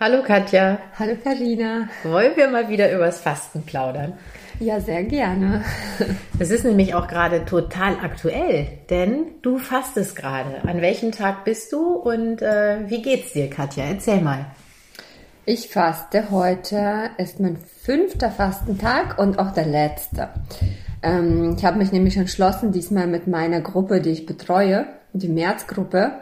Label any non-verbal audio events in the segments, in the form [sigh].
Hallo Katja. Hallo Karina. Wollen wir mal wieder übers Fasten plaudern? Ja, sehr gerne. Es ist nämlich auch gerade total aktuell, denn du fastest gerade. An welchem Tag bist du und äh, wie geht's dir, Katja? Erzähl mal. Ich faste. Heute ist mein fünfter Fastentag und auch der letzte. Ähm, ich habe mich nämlich entschlossen, diesmal mit meiner Gruppe, die ich betreue, die Märzgruppe,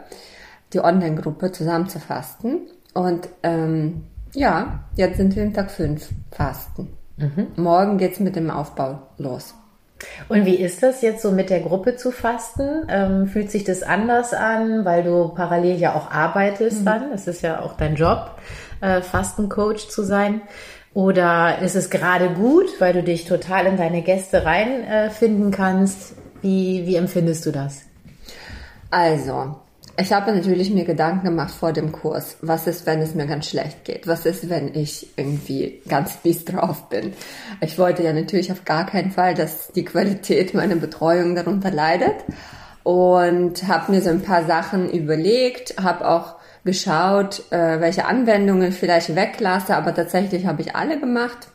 die Online-Gruppe, zusammen zu fasten. Und ähm, ja, jetzt sind wir im Tag 5 Fasten. Mhm. Morgen geht's mit dem Aufbau los. Und wie ist das jetzt so mit der Gruppe zu fasten? Ähm, fühlt sich das anders an, weil du parallel ja auch arbeitest mhm. dann? Das ist ja auch dein Job, äh, Fastencoach zu sein. Oder ist es gerade gut, weil du dich total in deine Gäste reinfinden äh, kannst? Wie, wie empfindest du das? Also, ich habe natürlich mir Gedanken gemacht vor dem Kurs. Was ist, wenn es mir ganz schlecht geht? Was ist, wenn ich irgendwie ganz mies drauf bin? Ich wollte ja natürlich auf gar keinen Fall, dass die Qualität meiner Betreuung darunter leidet. Und habe mir so ein paar Sachen überlegt, habe auch geschaut, äh, welche Anwendungen ich vielleicht weglasse, aber tatsächlich habe ich alle gemacht.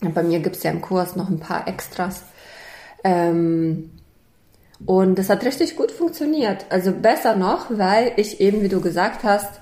Bei mir gibt es ja im Kurs noch ein paar Extras. Ähm, und das hat richtig gut funktioniert. Also besser noch, weil ich eben, wie du gesagt hast,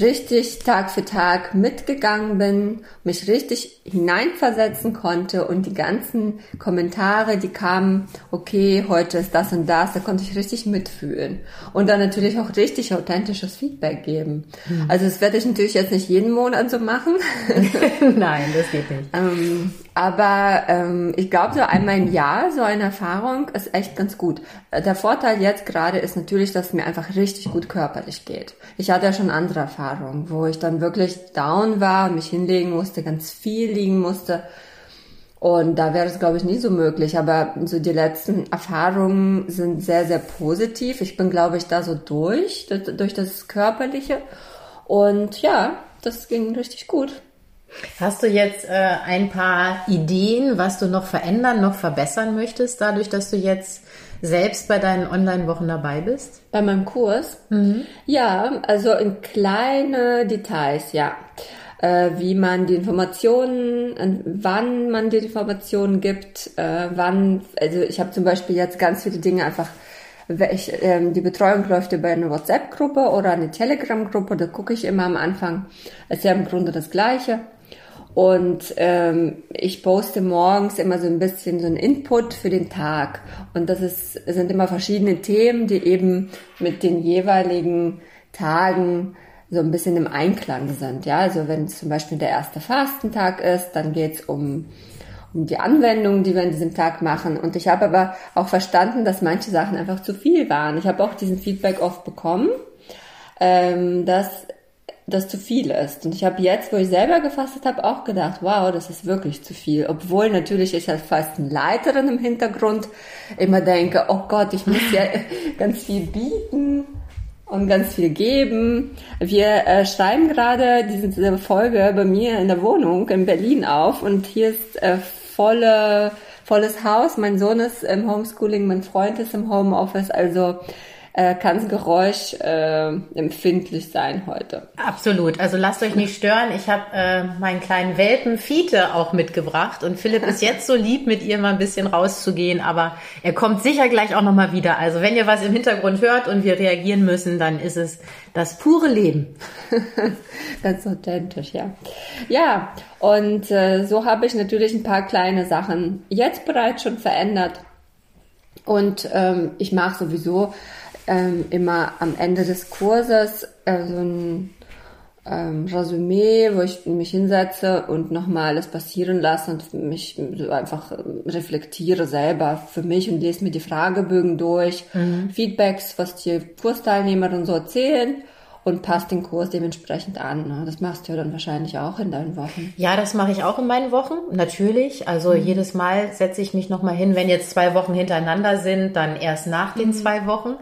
richtig Tag für Tag mitgegangen bin, mich richtig hineinversetzen konnte und die ganzen Kommentare, die kamen, okay, heute ist das und das, da konnte ich richtig mitfühlen und dann natürlich auch richtig authentisches Feedback geben. Mhm. Also das werde ich natürlich jetzt nicht jeden Monat so machen. [laughs] Nein, das geht nicht. ähm, aber ähm, ich glaube, so einmal im Jahr so eine Erfahrung ist echt ganz gut. Der Vorteil jetzt gerade ist natürlich, dass es mir einfach richtig gut körperlich geht. Ich hatte ja schon andere Erfahrungen, wo ich dann wirklich down war, mich hinlegen musste, ganz viel liegen musste. Und da wäre es, glaube ich, nie so möglich. Aber so die letzten Erfahrungen sind sehr, sehr positiv. Ich bin, glaube ich, da so durch, durch das Körperliche. Und ja, das ging richtig gut. Hast du jetzt äh, ein paar Ideen, was du noch verändern, noch verbessern möchtest, dadurch, dass du jetzt selbst bei deinen Online-Wochen dabei bist? Bei meinem Kurs? Mhm. Ja, also in kleine Details, ja. Äh, wie man die Informationen, wann man die Informationen gibt, äh, wann, also ich habe zum Beispiel jetzt ganz viele Dinge einfach ich, ähm, die Betreuung läuft über eine WhatsApp-Gruppe oder eine Telegram-Gruppe, da gucke ich immer am Anfang. Es ist ja im Grunde das Gleiche. Und ähm, ich poste morgens immer so ein bisschen so ein Input für den Tag. Und das ist, sind immer verschiedene Themen, die eben mit den jeweiligen Tagen so ein bisschen im Einklang sind. Ja, also wenn zum Beispiel der erste Fastentag ist, dann geht's um, um die Anwendungen, die wir an diesem Tag machen. Und ich habe aber auch verstanden, dass manche Sachen einfach zu viel waren. Ich habe auch diesen Feedback oft bekommen, ähm, dass das zu viel ist. Und ich habe jetzt, wo ich selber gefastet habe, auch gedacht, wow, das ist wirklich zu viel. Obwohl natürlich ich als Fastenleiterin im Hintergrund immer denke, oh Gott, ich muss ja [laughs] ganz viel bieten und ganz viel geben. Wir äh, schreiben gerade diese Folge bei mir in der Wohnung in Berlin auf und hier ist äh, volle, volles Haus. Mein Sohn ist im Homeschooling, mein Freund ist im Homeoffice, also äh, kann es Geräusch äh, empfindlich sein heute. Absolut. Also lasst euch nicht stören. Ich habe äh, meinen kleinen Welpen Fiete auch mitgebracht und Philipp ist jetzt so lieb, mit ihr mal ein bisschen rauszugehen, aber er kommt sicher gleich auch nochmal wieder. Also wenn ihr was im Hintergrund hört und wir reagieren müssen, dann ist es das pure Leben. [laughs] Ganz authentisch, ja. Ja, und äh, so habe ich natürlich ein paar kleine Sachen jetzt bereits schon verändert. Und ähm, ich mache sowieso ähm, immer am Ende des Kurses äh, so ein ähm, Resümee, wo ich mich hinsetze und nochmal alles passieren lasse und mich so einfach ähm, reflektiere selber für mich und lese mir die Fragebögen durch, mhm. Feedbacks, was die Kursteilnehmerinnen so erzählen und passt den Kurs dementsprechend an. Ne? Das machst du ja dann wahrscheinlich auch in deinen Wochen. Ja, das mache ich auch in meinen Wochen, natürlich. Also mhm. jedes Mal setze ich mich nochmal hin. Wenn jetzt zwei Wochen hintereinander sind, dann erst nach den mhm. zwei Wochen.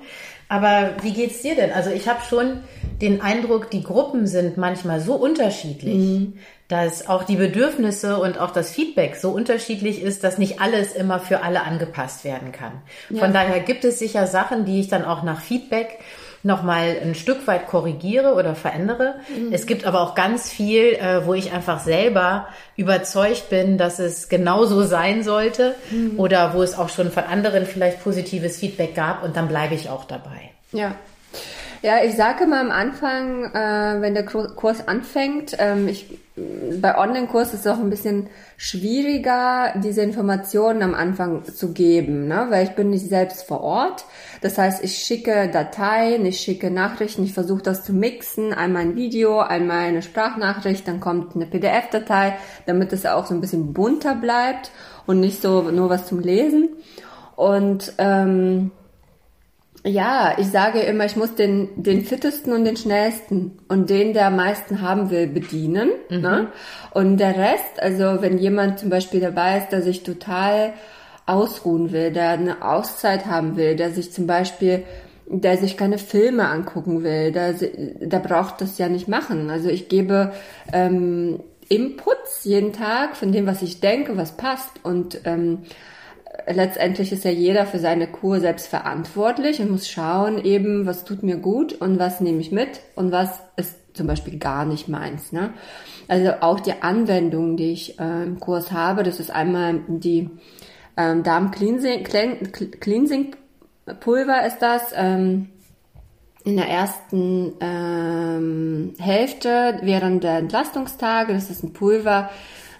Aber wie geht's dir denn? Also ich habe schon den Eindruck, die Gruppen sind manchmal so unterschiedlich, mhm. dass auch die Bedürfnisse und auch das Feedback so unterschiedlich ist, dass nicht alles immer für alle angepasst werden kann. Ja. Von daher gibt es sicher Sachen, die ich dann auch nach Feedback nochmal ein Stück weit korrigiere oder verändere. Mhm. Es gibt aber auch ganz viel, äh, wo ich einfach selber überzeugt bin, dass es genauso sein sollte mhm. oder wo es auch schon von anderen vielleicht positives Feedback gab und dann bleibe ich auch dabei. Ja, ja, ich sage mal am Anfang, äh, wenn der Kurs anfängt, ähm, ich, bei Online-Kurs ist es auch ein bisschen schwieriger, diese Informationen am Anfang zu geben, ne? weil ich bin nicht selbst vor Ort. Das heißt, ich schicke Dateien, ich schicke Nachrichten, ich versuche das zu mixen, einmal ein Video, einmal eine Sprachnachricht, dann kommt eine PDF-Datei, damit es auch so ein bisschen bunter bleibt und nicht so nur was zum Lesen. Und ähm, ja, ich sage immer, ich muss den, den fittesten und den schnellsten und den, der am meisten haben will, bedienen. Mhm. Ne? Und der Rest, also wenn jemand zum Beispiel dabei ist, der sich total ausruhen will, der eine Auszeit haben will, der sich zum Beispiel, der sich keine Filme angucken will, der, der braucht das ja nicht machen. Also ich gebe ähm, Inputs jeden Tag von dem, was ich denke, was passt und ähm, letztendlich ist ja jeder für seine Kur selbst verantwortlich und muss schauen eben, was tut mir gut und was nehme ich mit und was ist zum Beispiel gar nicht meins. Ne? Also auch die Anwendungen, die ich äh, im Kurs habe, das ist einmal die ähm, Darm-Cleansing Cleansing Pulver ist das. Ähm, in der ersten ähm, Hälfte während der Entlastungstage, das ist ein Pulver,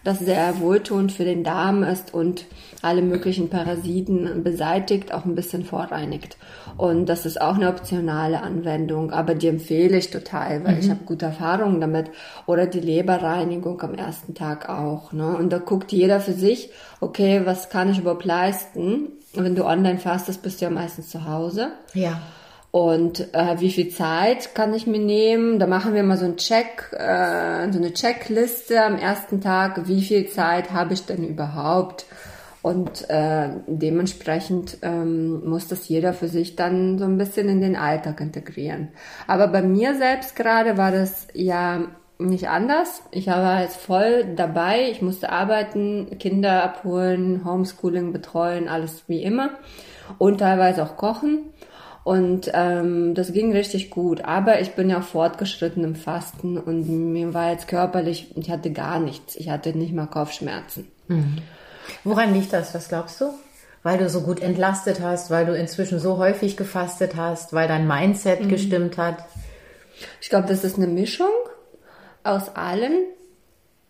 das sehr wohltuend für den Darm ist und alle möglichen Parasiten beseitigt, auch ein bisschen vorreinigt. Und das ist auch eine optionale Anwendung, aber die empfehle ich total, weil mhm. ich habe gute Erfahrungen damit. Oder die Leberreinigung am ersten Tag auch. Ne? Und da guckt jeder für sich, okay, was kann ich überhaupt leisten? Wenn du online fastest, bist du ja meistens zu Hause. Ja. Und äh, wie viel Zeit kann ich mir nehmen? Da machen wir mal so einen Check, äh, so eine Checkliste am ersten Tag. Wie viel Zeit habe ich denn überhaupt? Und äh, dementsprechend ähm, muss das jeder für sich dann so ein bisschen in den Alltag integrieren. Aber bei mir selbst gerade war das ja nicht anders. Ich war jetzt voll dabei. Ich musste arbeiten, Kinder abholen, Homeschooling betreuen, alles wie immer. Und teilweise auch kochen. Und ähm, das ging richtig gut. Aber ich bin ja fortgeschritten im Fasten und mir war jetzt körperlich, ich hatte gar nichts. Ich hatte nicht mal Kopfschmerzen. Mhm. Woran liegt das? Was glaubst du? Weil du so gut entlastet hast, weil du inzwischen so häufig gefastet hast, weil dein Mindset mhm. gestimmt hat? Ich glaube, das ist eine Mischung aus allem.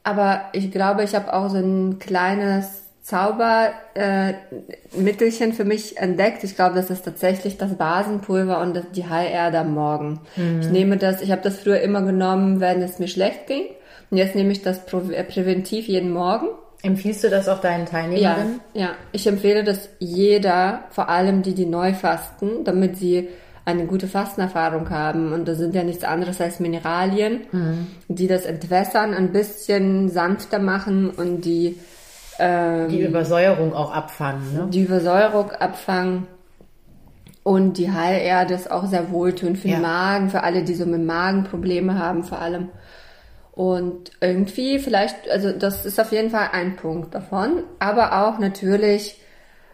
Aber ich glaube, ich habe auch so ein kleines Zaubermittelchen äh, für mich entdeckt. Ich glaube, das ist tatsächlich das Basenpulver und das, die Heilerde am Morgen. Mhm. Ich nehme das, ich habe das früher immer genommen, wenn es mir schlecht ging. Und jetzt nehme ich das äh, präventiv jeden Morgen. Empfiehlst du das auch deinen Teilnehmern? Ja, ja. Ich empfehle das jeder, vor allem die, die neu fasten, damit sie eine gute Fastenerfahrung haben. Und das sind ja nichts anderes als Mineralien, mhm. die das entwässern, ein bisschen sanfter machen und die ähm, die Übersäuerung auch abfangen. Ne? Die Übersäuerung abfangen. Und die Heilerde ist auch sehr wohltuend für ja. den Magen, für alle, die so mit Magenprobleme haben, vor allem. Und irgendwie vielleicht, also das ist auf jeden Fall ein Punkt davon, aber auch natürlich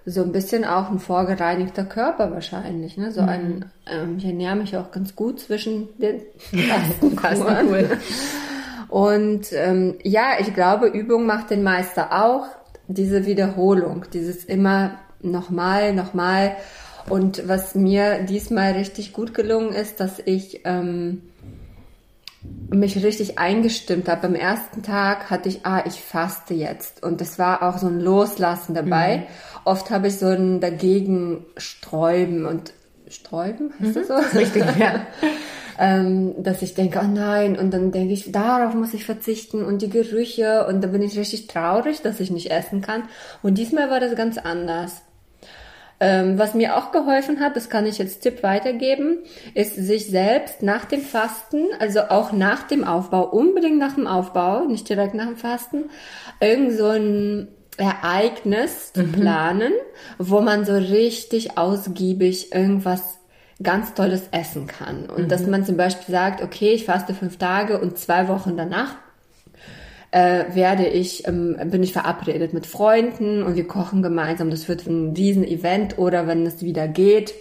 so ein bisschen auch ein vorgereinigter Körper wahrscheinlich, ne? So ein, mhm. ähm, ich ernähre mich auch ganz gut zwischen den [laughs] Fastenkuren. Und ähm, ja, ich glaube, Übung macht den Meister auch. Diese Wiederholung, dieses immer nochmal, nochmal. Und was mir diesmal richtig gut gelungen ist, dass ich ähm, mich richtig eingestimmt habe. Beim ersten Tag hatte ich, ah, ich faste jetzt. Und es war auch so ein Loslassen dabei. Mhm. Oft habe ich so ein dagegen Sträuben und Sträuben, heißt mhm. das so? Richtig, ja. [laughs] ähm, dass ich denke, oh nein, und dann denke ich, darauf muss ich verzichten und die Gerüche und da bin ich richtig traurig, dass ich nicht essen kann. Und diesmal war das ganz anders. Ähm, was mir auch geholfen hat, das kann ich jetzt Tipp weitergeben, ist sich selbst nach dem Fasten, also auch nach dem Aufbau, unbedingt nach dem Aufbau, nicht direkt nach dem Fasten, irgend so ein Ereignis mhm. zu planen, wo man so richtig ausgiebig irgendwas ganz tolles essen kann. Und mhm. dass man zum Beispiel sagt, okay, ich faste fünf Tage und zwei Wochen danach äh, werde ich, ähm, bin ich verabredet mit Freunden und wir kochen gemeinsam. Das wird ein riesen Event oder wenn es wieder geht,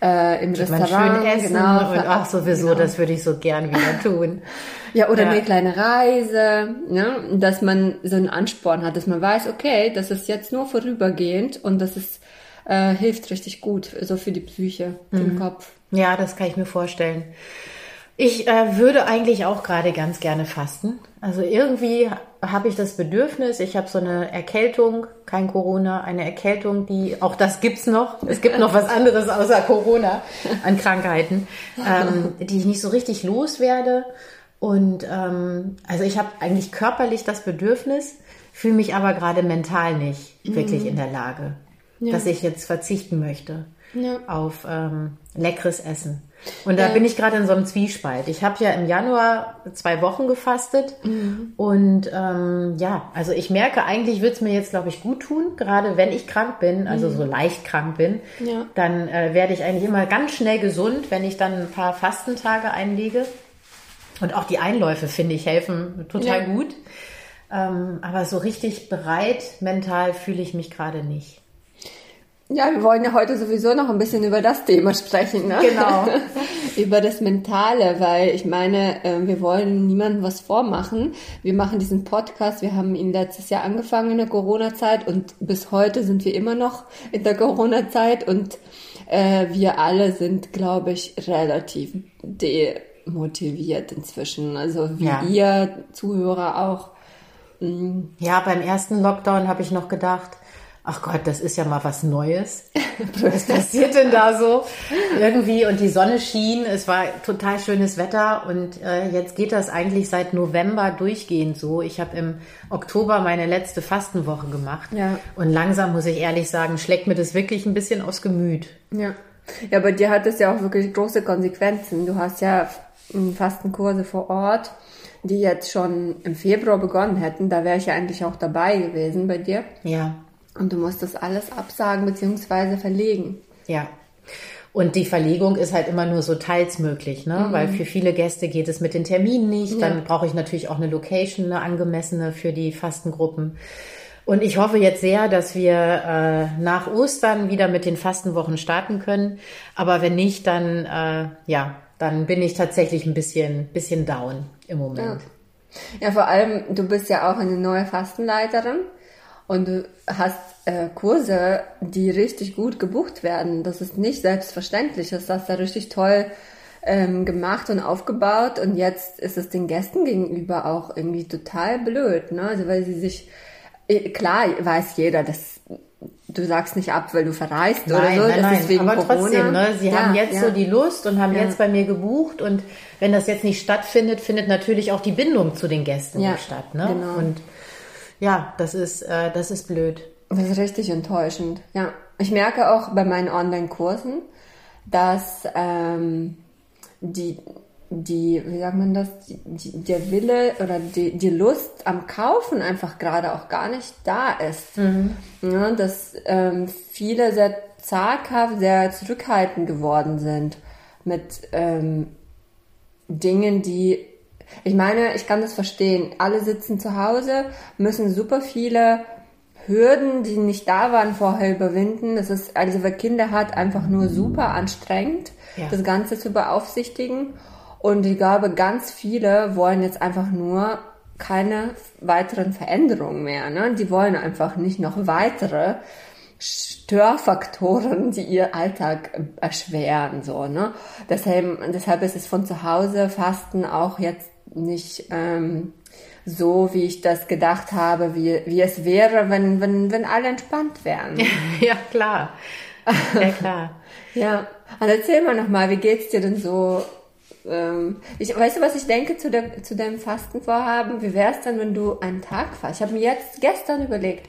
äh, im Geht Restaurant. Schön essen genau, und ach sowieso, genau. das würde ich so gern wieder tun. [laughs] Ja, oder Ja. eine kleine Reise, ne? dass man so einen Ansporn hat, dass man weiß, okay, das ist jetzt nur vorübergehend und das ist, äh, hilft richtig gut, so für die Psyche, für Mhm. den Kopf. Ja, das kann ich mir vorstellen. Ich äh, würde eigentlich auch gerade ganz gerne fasten. Also irgendwie habe ich das Bedürfnis, ich habe so eine Erkältung, kein Corona, eine Erkältung, die, auch das gibt's noch, es gibt noch was anderes außer Corona an Krankheiten, ähm, die ich nicht so richtig loswerde. Und ähm, also ich habe eigentlich körperlich das Bedürfnis, fühle mich aber gerade mental nicht wirklich in der Lage, dass ich jetzt verzichten möchte Ja. auf ähm, leckeres Essen. Und da Ja. bin ich gerade in so einem Zwiespalt. Ich habe ja im Januar zwei Wochen gefastet und ähm, ja, also ich merke, eigentlich wird es mir jetzt, glaube ich, gut tun, gerade wenn ich krank bin, also so leicht krank bin, Ja. dann äh, werde ich eigentlich immer ganz schnell gesund, wenn ich dann ein paar Fastentage einlege. Und auch die Einläufe, finde ich, helfen total Ja. gut. Ähm, aber so richtig bereit mental fühle ich mich gerade nicht. Ja, wir wollen ja heute sowieso noch ein bisschen über das Thema sprechen, ne? Genau. [laughs] über das Mentale, weil ich meine, äh, wir wollen niemandem was vormachen. Wir machen diesen Podcast, wir haben ihn letztes Jahr angefangen in der Corona-Zeit und bis heute sind wir immer noch in der Corona-Zeit und äh, wir alle sind, glaube ich, relativ demotiviert inzwischen. Also wie Ja. ihr Zuhörer auch. Ja, beim ersten Lockdown habe ich noch gedacht, ach Gott, das ist ja mal was Neues. Was passiert denn da so? Irgendwie und die Sonne schien, es war total schönes Wetter und äh, jetzt geht das eigentlich seit November durchgehend so. Ich habe im Oktober meine letzte Fastenwoche gemacht Ja. und langsam muss ich ehrlich sagen, schlägt mir das wirklich ein bisschen aufs Gemüt. Ja. Ja, bei dir hat es ja auch wirklich große Konsequenzen. Du hast ja Fastenkurse vor Ort, die jetzt schon im Februar begonnen hätten. Da wäre ich ja eigentlich auch dabei gewesen bei dir. Ja, Und du musst das alles absagen bzw. verlegen. Ja. Und die Verlegung ist halt immer nur so teils möglich, ne? Weil für viele Gäste geht es mit den Terminen nicht. Dann brauche ich natürlich auch eine Location, eine angemessene für die Fastengruppen. Und ich hoffe jetzt sehr, dass wir äh, nach Ostern wieder mit den Fastenwochen starten können. Aber wenn nicht, dann äh, ja, dann bin ich tatsächlich ein bisschen, bisschen down im Moment. Ja, vor allem, du bist ja auch eine neue Fastenleiterin und du hast äh, Kurse, die richtig gut gebucht werden. Das ist nicht selbstverständlich. Das hast du richtig toll ähm, gemacht und aufgebaut und jetzt ist es den Gästen gegenüber auch irgendwie total blöd, ne? Also weil sie sich äh, klar weiß jeder, dass du sagst nicht ab, weil du verreist Nein, oder so, nein, das nein. ist wegen aber Corona. trotzdem, ne? Sie Ja, haben jetzt ja. so die Lust und haben Ja. jetzt bei mir gebucht und wenn das jetzt nicht stattfindet, findet natürlich auch die Bindung zu den Gästen statt, ne? genau. Und ja, das ist, äh, das ist blöd. Das ist richtig enttäuschend. Ja, ich merke auch bei meinen Online-Kursen, dass ähm, die, die, wie sagt man das, die, die, der Wille oder die, die Lust am Kaufen einfach gerade auch gar nicht da ist. Ja, dass ähm, viele sehr zaghaft, sehr zurückhaltend geworden sind mit ähm, Dingen, die ich meine, ich kann das verstehen. Alle sitzen zu Hause, müssen super viele Hürden, die nicht da waren, vorher überwinden. Das ist, also wer Kinder hat, einfach nur super anstrengend, Ja. das Ganze zu beaufsichtigen. Und ich glaube, ganz viele wollen jetzt einfach nur keine weiteren Veränderungen mehr. Ne? Die wollen einfach nicht noch weitere Störfaktoren, die ihr Alltag erschweren, so, ne? Deshalb, deshalb ist es von zu Hause Fasten auch jetzt nicht ähm, so, wie ich das gedacht habe, wie, wie es wäre, wenn, wenn, wenn alle entspannt wären. [laughs] ja, klar. Ja, klar. [laughs] Ja, und erzähl mal nochmal, wie geht's dir denn so? Ähm, ich, weißt du, was ich denke zu, der, zu deinem Fastenvorhaben? Wie wär's denn, wenn du einen Tag fast? Ich habe mir jetzt gestern überlegt,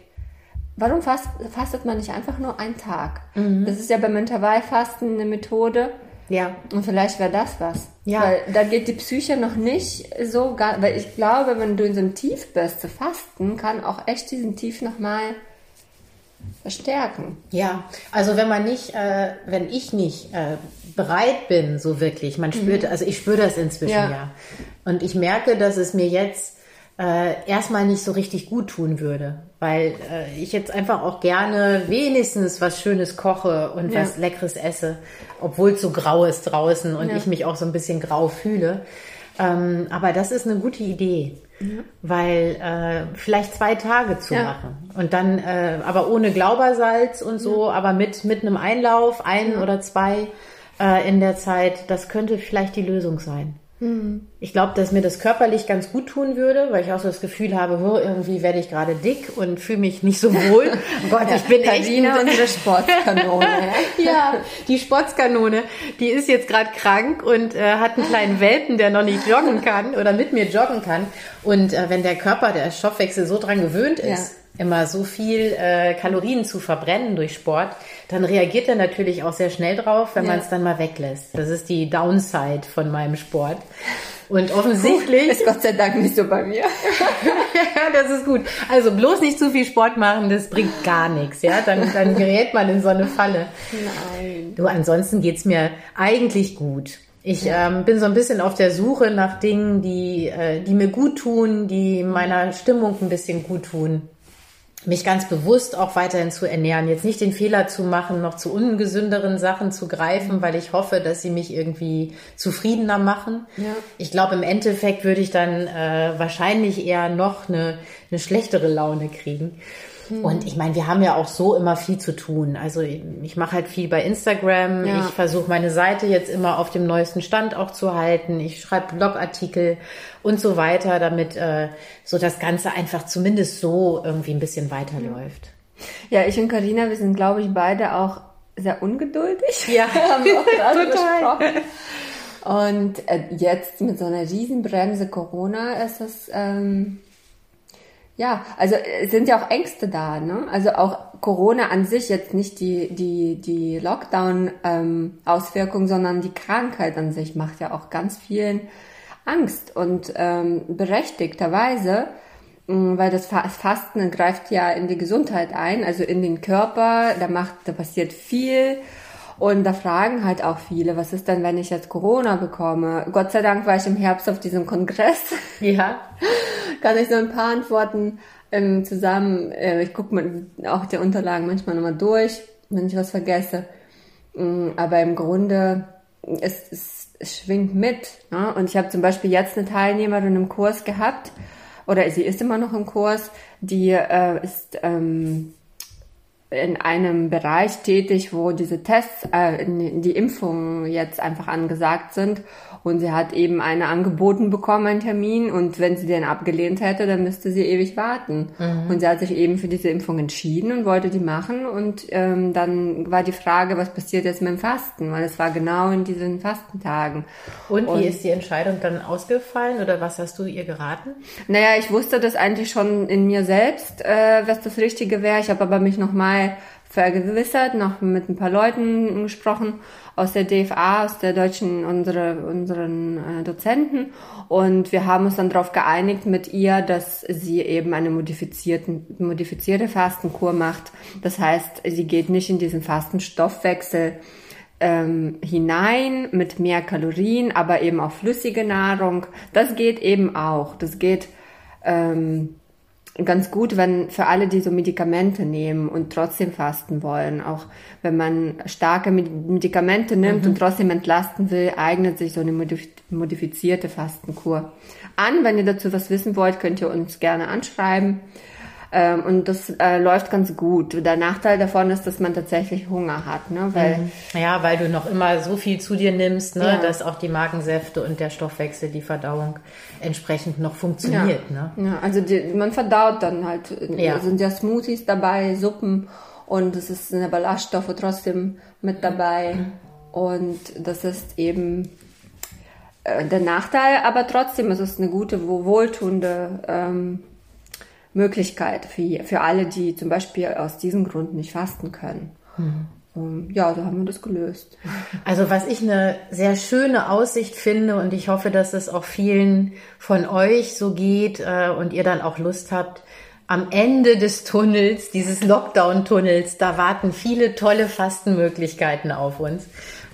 warum fast, fastet man nicht einfach nur einen Tag? Das ist ja beim Intervallfasten eine Methode. Ja. Und vielleicht wäre das was. Ja. Weil da geht die Psyche noch nicht so gar, weil ich glaube, wenn du in so einem Tief bist, zu fasten, kann auch echt diesen Tief nochmal verstärken. Ja, also wenn man nicht, äh, wenn ich nicht äh, bereit bin, so wirklich, man spürt, also ich spüre das inzwischen Ja. ja. Und ich merke, dass es mir jetzt äh, erstmal nicht so richtig gut tun würde, weil äh, ich jetzt einfach auch gerne wenigstens was Schönes koche und ja. was Leckeres esse, obwohl es so grau ist draußen und ja. ich mich auch so ein bisschen grau fühle. Ähm, aber das ist eine gute Idee, ja. weil äh, vielleicht zwei Tage zu machen und dann, äh, aber ohne Glaubersalz und so, aber mit mit einem Einlauf, ein oder zwei äh, in der Zeit, das könnte vielleicht die Lösung sein. Mhm. Ich glaube, dass mir das körperlich ganz gut tun würde, weil ich auch so das Gefühl habe, oh, irgendwie werde ich gerade dick und fühle mich nicht so wohl. [laughs] Oh Gott, ich bin [laughs] echt ein, unsere Sportskanone. [laughs] ja, die Sportskanone, die ist jetzt gerade krank und äh, hat einen kleinen Welpen, der noch nicht joggen kann oder mit mir joggen kann. Und äh, wenn der Körper, der Stoffwechsel so dran gewöhnt ist, ja immer so viel äh, Kalorien zu verbrennen durch Sport, dann reagiert er natürlich auch sehr schnell drauf, wenn ja. man es dann mal weglässt. Das ist die Downside von meinem Sport. Und offensichtlich. Ist Gott sei Dank nicht so bei mir. [laughs] ja, das ist gut. Also bloß nicht zu viel Sport machen, das bringt gar nichts, ja. Dann, dann gerät man in so eine Falle. Nein. Du, ansonsten geht's mir eigentlich gut. Ich ähm, bin so ein bisschen auf der Suche nach Dingen, die, äh, die mir gut tun, die meiner Stimmung ein bisschen gut tun mich ganz bewusst auch weiterhin zu ernähren, jetzt nicht den Fehler zu machen, noch zu ungesünderen Sachen zu greifen, weil ich hoffe, dass sie mich irgendwie zufriedener machen. Ja. Ich glaube, im Endeffekt würde ich dann äh, wahrscheinlich eher noch eine, eine schlechtere Laune kriegen. Mhm. Und ich meine, wir haben ja auch so immer viel zu tun. Also ich, ich mache halt viel bei Instagram. Ja. Ich versuche meine Seite jetzt immer auf dem neuesten Stand auch zu halten. Ich schreibe Blogartikel und so weiter, damit äh, so das Ganze einfach zumindest so irgendwie ein bisschen weiterläuft. Ja, ich und Karina, wir sind, glaube ich, beide auch sehr ungeduldig. Ja, [laughs] haben wir auch [laughs] total. Und äh, jetzt mit so einer Riesenbremse Corona ist das ähm, ja, also es sind ja auch Ängste da, ne? Also auch Corona an sich jetzt nicht die die die Lockdown-Auswirkung, sondern die Krankheit an sich macht ja auch ganz vielen Angst und ähm, berechtigterweise, mh, weil das Fasten greift ja in die Gesundheit ein, also in den Körper. Da macht, da passiert viel und da fragen halt auch viele, was ist denn, wenn ich jetzt Corona bekomme? Gott sei Dank war ich im Herbst auf diesem Kongress. [laughs] Ja. Kann ich so ein paar Antworten ähm, zusammen, äh, ich gucke mir auch die Unterlagen manchmal nochmal durch, wenn ich was vergesse. Ähm, aber im Grunde, es, es, es schwingt mit. Ne? Und ich habe zum Beispiel jetzt eine Teilnehmerin im Kurs gehabt, oder sie ist immer noch im Kurs, die äh, ist... Ähm, in einem Bereich tätig, wo diese Tests, äh, die Impfungen jetzt einfach angesagt sind. Und sie hat eben eine angeboten bekommen, einen Termin. Und wenn sie den abgelehnt hätte, dann müsste sie ewig warten. Mhm. Und sie hat sich eben für diese Impfung entschieden und wollte die machen. Und ähm, dann war die Frage, was passiert jetzt mit dem Fasten? Weil es war genau in diesen Fastentagen. Und, und wie ist die Entscheidung dann ausgefallen? Oder was hast du ihr geraten? Naja, ich wusste das eigentlich schon in mir selbst, äh, was das Richtige wäre. Ich habe aber mich nochmal vergewissert, noch mit ein paar Leuten gesprochen aus der DFA, aus der deutschen, unsere, unseren äh, Dozenten. Und wir haben uns dann darauf geeinigt mit ihr, dass sie eben eine modifizierten, modifizierte Fastenkur macht. Das heißt, sie geht nicht in diesen Fastenstoffwechsel ähm, hinein mit mehr Kalorien, aber eben auch flüssige Nahrung. Das geht eben auch. Das geht ähm, ganz gut, wenn für alle, die so Medikamente nehmen und trotzdem fasten wollen. Auch wenn man starke Medikamente nimmt mhm. und trotzdem entlasten will, eignet sich so eine modifizierte Fastenkur an. Wenn ihr dazu was wissen wollt, könnt ihr uns gerne anschreiben. Ähm, und das äh, läuft ganz gut. Der Nachteil davon ist, dass man tatsächlich Hunger hat, ne? Weil mhm. ja, weil du noch immer so viel zu dir nimmst, ne? Ja. dass auch die Magensäfte und der Stoffwechsel, die Verdauung entsprechend noch funktioniert. Ja, ne? ja also die, man verdaut dann halt. Ja. sind ja Smoothies dabei, Suppen und es ist eine Ballaststoffe trotzdem mit dabei. Mhm. Und das ist eben äh, der Nachteil, aber trotzdem ist es eine gute, wohltuende ähm, Möglichkeit für, für alle, die zum Beispiel aus diesem Grund nicht fasten können. Mhm. Ja, so haben wir das gelöst. Also was ich eine sehr schöne Aussicht finde und ich hoffe, dass es auch vielen von euch so geht äh, und ihr dann auch Lust habt, am Ende des Tunnels, dieses Lockdown-Tunnels, da warten viele tolle Fastenmöglichkeiten auf uns.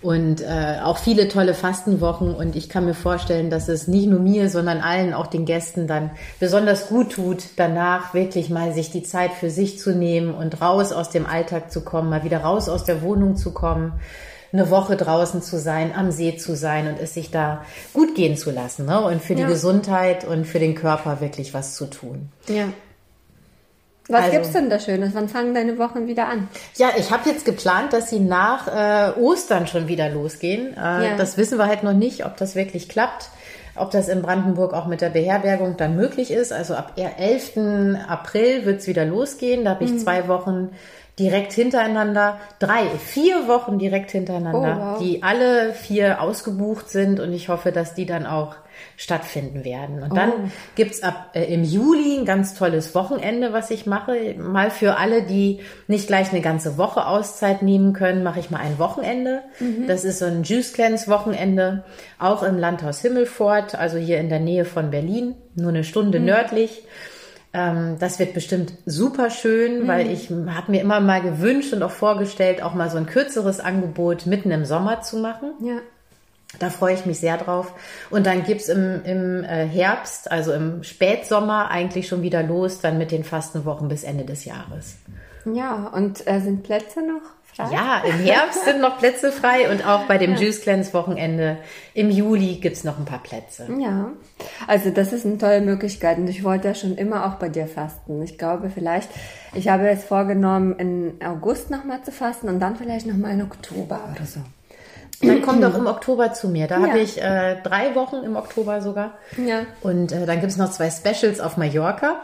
Und äh, auch viele tolle Fastenwochen. Und ich kann mir vorstellen, dass es nicht nur mir, sondern allen, auch den Gästen dann besonders gut tut, danach wirklich mal sich die Zeit für sich zu nehmen und raus aus dem Alltag zu kommen, mal wieder raus aus der Wohnung zu kommen eine Woche draußen zu sein, am See zu sein und es sich da gut gehen zu lassen ne? und für die ja. Gesundheit und für den Körper wirklich was zu tun. Ja. Was also, gibt's denn da Schönes? Wann fangen deine Wochen wieder an? Ja, ich habe jetzt geplant, dass sie nach äh, Ostern schon wieder losgehen. Äh, ja. Das wissen wir halt noch nicht, ob das wirklich klappt. Ob das in Brandenburg auch mit der Beherbergung dann möglich ist. Also ab 11. April wird's wieder losgehen. Da habe ich mhm. zwei Wochen direkt hintereinander, drei, vier Wochen direkt hintereinander, oh, wow. die alle vier ausgebucht sind und ich hoffe, dass die dann auch stattfinden werden. Und dann oh. gibt's ab äh, im Juli ein ganz tolles Wochenende, was ich mache. Mal für alle, die nicht gleich eine ganze Woche Auszeit nehmen können, mache ich mal ein Wochenende. Mhm. Das ist so ein Juice Cleanse Wochenende, auch im Landhaus Himmelfort, also hier in der Nähe von Berlin, nur eine Stunde mhm. nördlich. Ähm, das wird bestimmt super schön, mhm. weil ich habe mir immer mal gewünscht und auch vorgestellt, auch mal so ein kürzeres Angebot mitten im Sommer zu machen. Ja. Da freue ich mich sehr drauf. Und dann gibt's im, im äh, Herbst, also im Spätsommer, eigentlich schon wieder los, dann mit den Fastenwochen bis Ende des Jahres. Ja, und äh, sind Plätze noch frei? Ja, im Herbst sind noch Plätze frei und auch bei dem ja. Juice Cleanse Wochenende im Juli gibt's noch ein paar Plätze. Ja, also das ist eine tolle Möglichkeit und ich wollte ja schon immer auch bei dir fasten. Ich glaube vielleicht, ich habe jetzt vorgenommen, in August nochmal zu fasten und dann vielleicht nochmal in Oktober oder so. Dann komm doch im Oktober zu mir. Da ja. habe ich äh, drei Wochen im Oktober sogar. Ja. Und äh, dann gibt's noch zwei Specials auf Mallorca.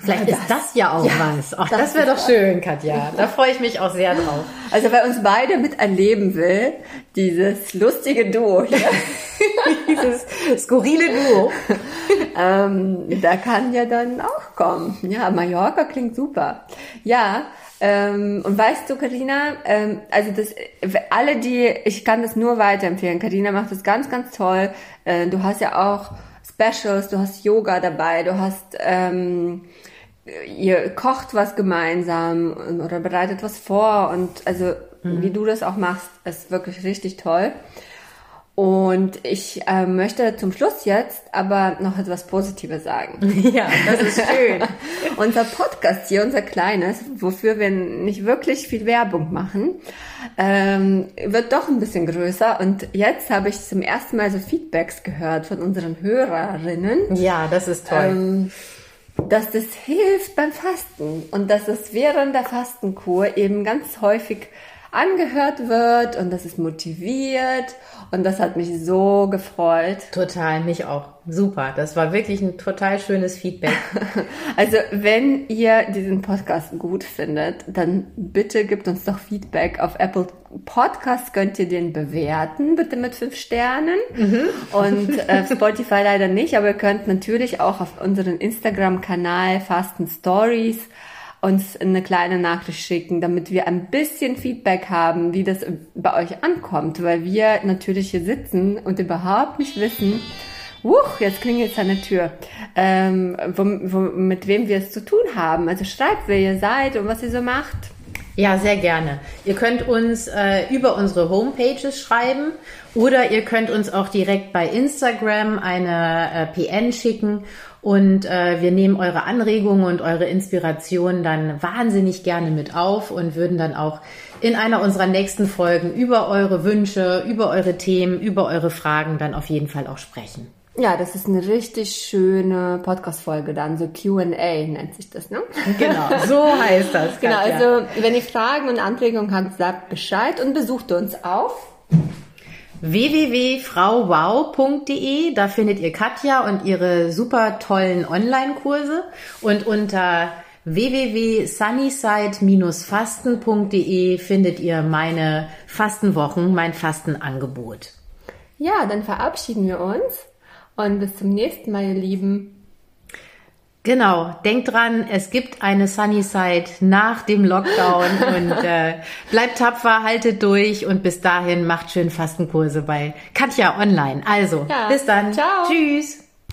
Vielleicht das, ist das ja auch ja, was. Ach, das, das wäre doch schön, Katja. Da freue ich mich auch sehr drauf. Also wer uns beide miterleben will, dieses lustige Duo hier. [laughs] dieses skurrile Duo. ähm, da kann ja dann auch kommen. Ja, Mallorca klingt super. Ja, ähm, und weißt du, Karina, ähm, also das, alle die, ich kann das nur weiterempfehlen. Karina macht das ganz, ganz toll. Äh, du hast ja auch Specials, du hast Yoga dabei, du hast, ähm, ihr kocht was gemeinsam oder bereitet was vor und also mhm. wie du das auch machst, ist wirklich richtig toll. Und ich äh, möchte zum Schluss jetzt aber noch etwas Positives sagen. [laughs] Ja, das ist schön. [laughs] unser Podcast hier, unser kleines, wofür wir nicht wirklich viel Werbung machen, ähm, wird doch ein bisschen größer. Und jetzt habe ich zum ersten Mal so Feedbacks gehört von unseren Hörerinnen. Ja, das ist toll. Ähm, dass das hilft beim Fasten und dass es während der Fastenkur eben ganz häufig angehört wird und dass es motiviert und das hat mich so gefreut. Total, mich auch. Super. Das war wirklich ein total schönes Feedback. [laughs] Also, wenn ihr diesen Podcast gut findet, dann bitte gebt uns doch Feedback. Auf Apple Podcast könnt ihr den bewerten, bitte mit fünf Sternen. Mhm. Und äh, [laughs] Spotify leider nicht, aber ihr könnt natürlich auch auf unseren Instagram-Kanal Fasten Stories uns eine kleine Nachricht schicken, damit wir ein bisschen Feedback haben, wie das bei euch ankommt, weil wir natürlich hier sitzen und überhaupt nicht wissen, Wuch, jetzt klingelt es an der Tür. Ähm, wo, wo, mit wem wir es zu tun haben. Also schreibt, wer ihr seid und was ihr so macht. Ja, sehr gerne. Ihr könnt uns äh, über unsere Homepages schreiben oder ihr könnt uns auch direkt bei Instagram eine äh, PN schicken und äh, wir nehmen eure Anregungen und eure Inspirationen dann wahnsinnig gerne mit auf und würden dann auch in einer unserer nächsten Folgen über eure Wünsche, über eure Themen, über eure Fragen dann auf jeden Fall auch sprechen. Ja, das ist eine richtig schöne Podcast-Folge dann, so Q&A nennt sich das, ne? Genau, so [laughs] heißt das. genau, also wenn ihr Fragen und Anregungen habt, sagt Bescheid und besucht uns auf www.frauwow.de. Da findet ihr Katja und ihre super tollen Online-Kurse und unter www.sunnyside-fasten.de findet ihr meine Fastenwochen, mein Fastenangebot. Ja, dann verabschieden wir uns und bis zum nächsten Mal, ihr Lieben. Genau, denkt dran, es gibt eine Sunnyside nach dem Lockdown [laughs] und äh, bleibt tapfer, haltet durch und bis dahin macht schön Fastenkurse bei Katja online. Also, ja. bis dann. Ciao. Tschüss.